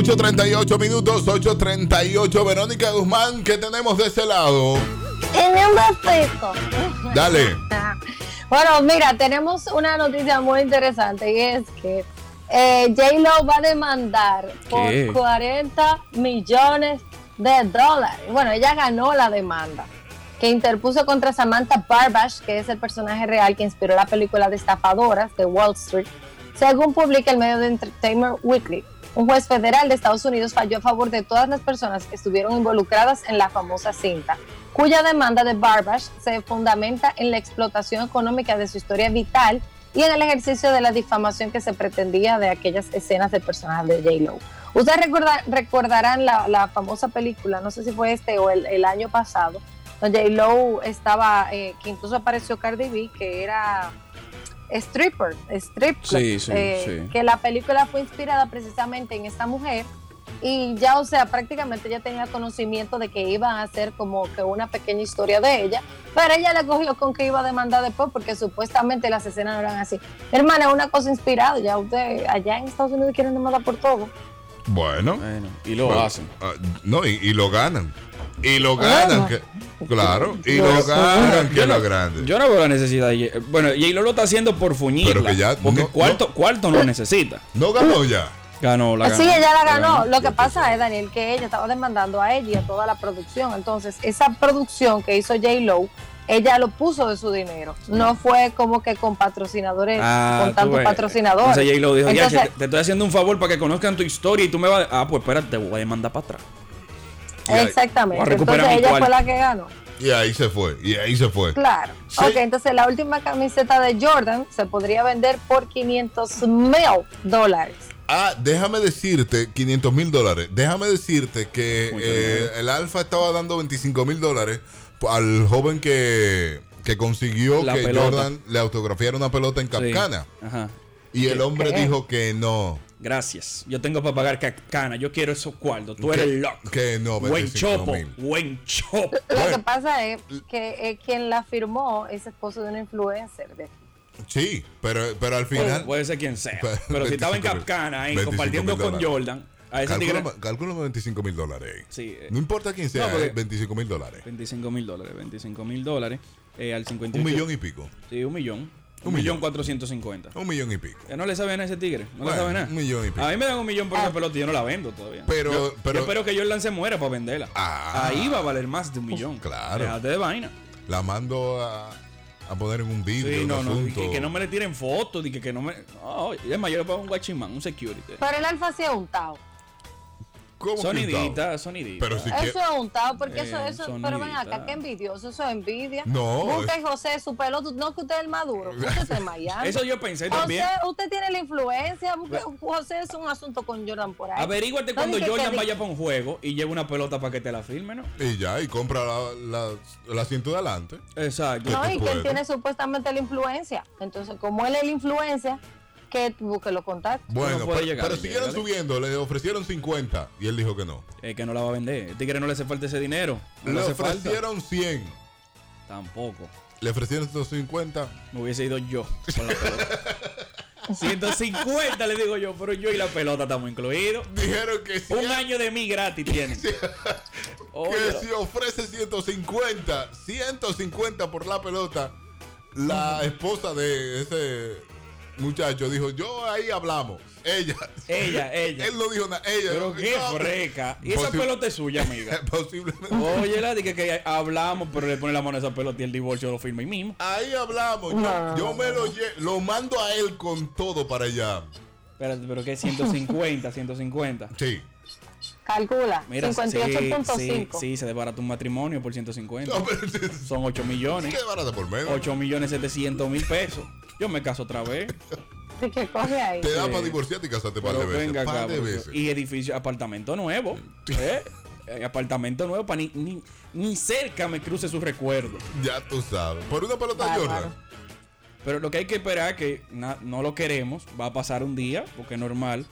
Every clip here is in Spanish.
8.38 minutos, 8.38. Verónica Guzmán, ¿qué tenemos de ese lado? En un besito. Dale. Bueno, mira, tenemos una noticia muy interesante y es que eh, J-Lo va a demandar por ¿Qué? 40 millones de dólares. Bueno, ella ganó la demanda que interpuso contra Samantha Barbash, que es el personaje real que inspiró la película de estafadoras de Wall Street, según publica el medio de Entertainment Weekly. Un juez federal de Estados Unidos falló a favor de todas las personas que estuvieron involucradas en la famosa cinta, cuya demanda de Barbash se fundamenta en la explotación económica de su historia vital y en el ejercicio de la difamación que se pretendía de aquellas escenas del personaje de J-Lo. Ustedes recorda- recordarán la, famosa película, no sé si fue este o el, el año pasado, donde J-Lo estaba, eh, que incluso apareció Cardi B, que era stripper, strip club, Sí, sí, eh, sí. que la película fue inspirada precisamente en esta mujer y ya, o sea, prácticamente ella tenía conocimiento de que iban a hacer como que una pequeña historia de ella, pero ella le cogió con que iba a demandar después porque supuestamente las escenas no eran así. Hermana, una cosa inspirada, ya usted allá en Estados Unidos quieren demandar por todo. Bueno. Bueno, y lo Bueno, hacen. ah, no, y, y lo ganan. Y lo ganan. Bueno. que- claro. Y lo ganan, que es no, lo grande. yo no veo la necesidad. de- Bueno, J-Lo lo está haciendo por fuñirla. Pero que ya porque no- cuarto, no- cuarto no necesita. No ganó ya. Ganó, la ganó. sí, ella la ganó. Lo que pasa es, Daniel, que ella estaba demandando a ella y a toda la producción. Entonces, esa producción que hizo J-Lo, ella lo puso de su dinero. No fue como que con patrocinadores, Ah, con tantos ves. patrocinadores. Entonces dijo, ya, Entonces, che, te estoy haciendo un favor para que conozcan tu historia y tú me vas a... Ah, pues espérate, te voy a demandar para atrás. Exactamente. Entonces, ella fue la que ganó. Y ahí se fue. Y ahí se fue. Claro. Sí. Ok, entonces la última camiseta de Jordan se podría vender por 500 mil dólares. Ah, déjame decirte, 500 mil dólares. Déjame decirte que eh, el Alfa estaba dando 25 mil dólares al joven que, que consiguió La que pelota. Jordan le autografiara una pelota en Sí. Capcana. Ajá. Y el hombre ¿Qué? dijo que no. Gracias. Yo tengo para pagar Capcana. Yo quiero esos cuartos. Tú eres loco. que no, Buen 25 chopo. Buen chopo. Lo que pasa es que eh, quien la firmó es esposo de una influencer. de- Sí, pero, pero al final. Puede ser quien sea. Pues, Pero si estaba en 25 mil. Capcana ahí 25 compartiendo con dólares. Jordan, a ese tigre. Calcula, calcula 25 mil dólares. Sí, eh. No importa quién sea, No, porque- eh, 25 mil dólares. 25 mil dólares. 25 mil dólares. eh, al 58. Un millón y pico. Sí, un millón. Un Un, millón. cuatrocientos cincuenta. Un millón y pico. Que no le sabe nada a ese tigre. No Bueno, le sabe nada. un millón y pico. A mí me dan un millón por esa pelota y yo no la vendo todavía. Pero- yo, pero- yo espero que Jordan se muera para venderla. Ah. Ahí va a valer más de un millón. Claro. Déjate de vaina. La mando a, a poner en un vídeo. Sí, no, no. Que, que no me le tiren fotos. y Que, que no me. No, es yo le pongo un guachimán, un security. Pero el alfa sí es untado. ¿Cómo Sonidita, sonidita. Pero si Eso quiere- es untado, porque eso, Eh, eso, pero ven acá, qué envidioso, eso es envidia. No, Busca es- José su pelo, no que usted es el maduro, usted es el Miami. Eso yo pensé también. José, usted tiene la influencia, busque- José es un asunto con Jordan por ahí. Averíguate No, cuando que- Jordan que vaya para un juego y lleve una pelota para que te la firme, ¿no? Y ya, y compra la, la, el asiento de adelante. Exacto. No, y que puede. él tiene supuestamente la influencia. Entonces, como él es la influencia, que busque los contactos. Bueno, puede pero, llegar, pero siguieron subiendo, le ofrecieron 50 y él dijo que no. Es que no la va a vender. El tigre no le hace falta ese dinero. No Le le hace falta. ofrecieron 100, Tampoco. le ofrecieron 150. Me hubiese ido yo con la pelota. 150 le digo yo, pero yo y la pelota estamos incluidos. Dijeron que si, Un año de mí gratis tienen. que si ofrece 150, 150 por la pelota, la esposa de ese muchacho dijo, yo ahí hablamos. Ella. Ella, ella. Él no dijo nada. Ella. Pero qué no, freca. Y esa pelota es suya, amiga. Posiblemente. Oye, la dije que hablamos, pero le pone la mano a esa pelota y el divorcio lo firma ahí mismo. Ahí hablamos. Yo, No. yo me lo lo mando a él con todo para allá. Espérate, pero que 150, 150. Sí. Calcula, Mira, sí, 58.5. sí, sí, se desbarata un matrimonio por 150. No, pero Son 8 millones. qué barata por menos. 8 millones 700 mil pesos. Yo me caso otra vez. Que coge ahí. Te da Sí. para divorciarte y casarte par de veces. venga par de veces. Y edificio, apartamento nuevo. ¿eh? Eh, Apartamento nuevo para ni, ni, ni cerca me cruce su recuerdo. Ya tú sabes. Por una pelota. Jordan. Pero lo que hay que esperar que na- no lo queremos, va a pasar un día, porque es normal,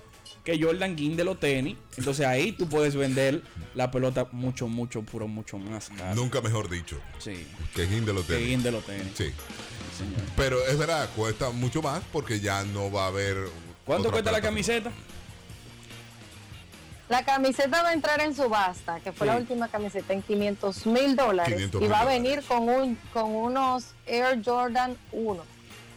que Jordan guinde los tenis. Entonces ahí tú puedes vender la pelota mucho, mucho, puro, mucho más caro. Nunca mejor dicho. Sí, Que guinde los que tenis. guinde los tenis. Sí. Señor. Pero es verdad, cuesta mucho más porque ya no va a haber. ¿Cuánto cuesta la camiseta? La camiseta va a entrar en subasta, que fue Sí. la última camiseta, en 500 mil dólares. 500 Y va a venir con, un, con unos Air Jordan 1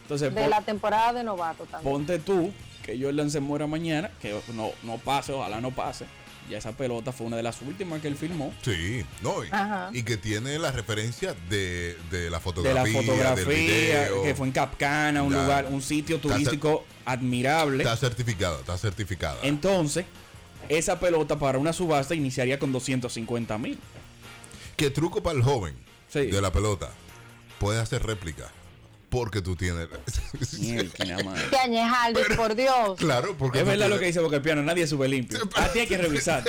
Entonces, de pon- la temporada de novato también. ponte tú que Jordan se muera mañana, que no, no pase, ojalá no pase. Ya esa pelota fue una de las últimas que él firmó. Sí, no, y, que tiene la referencia de, de la De fotografía, la del fotografía, video. que fue en Capcana, un Ya. lugar, un sitio Está turístico admirable. Está certificada, está certificada. Entonces, esa pelota para una subasta iniciaría con 250 mil. ¿Qué truco para el joven Sí. de la pelota? Puede hacer réplica. Porque tú tienes. Que añejaldes, por Dios. claro, porque. Es verdad lo que dice Boca el Piano, nadie sube limpio. A ti hay que revisar.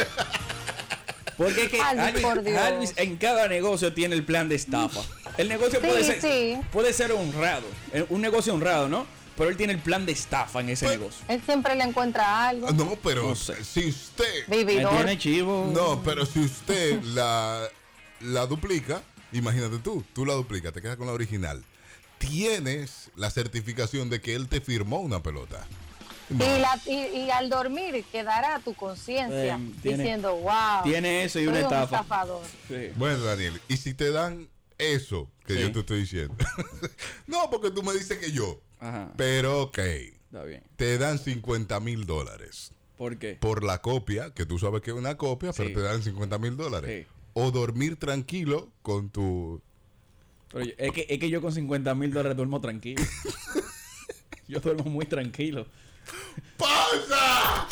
Porque es que Alvis, por Dios. Alvis en cada negocio tiene el plan de estafa. El negocio Sí, puede, ser, sí. puede ser honrado, eh, un negocio honrado, ¿no? Pero él tiene el plan de estafa en ese Pues- negocio. Él siempre le encuentra algo. No, pero No sé. si usted. Tiene chivo. No, pero si usted la, la duplica, imagínate tú, tú la duplicas, te quedas con la original. Tienes la certificación de que él te firmó una pelota. No. Y, la- y- y al dormir quedará tu conciencia Eh, diciendo, wow. tiene eso y una un estafa. estafador. Sí. Bueno, Daniel, y si te dan eso que Sí. yo te estoy diciendo. no, porque tú me dices que yo. Ajá. Pero ok, Está bien. te dan 50 mil dólares ¿Por qué? por la copia, que tú sabes que es una copia, pero te dan 50 mil dólares. Sí. O dormir tranquilo con tu... Pero yo- es, que, es que yo con 50 mil dólares duermo tranquilo. yo duermo muy tranquilo. ¡Pausa!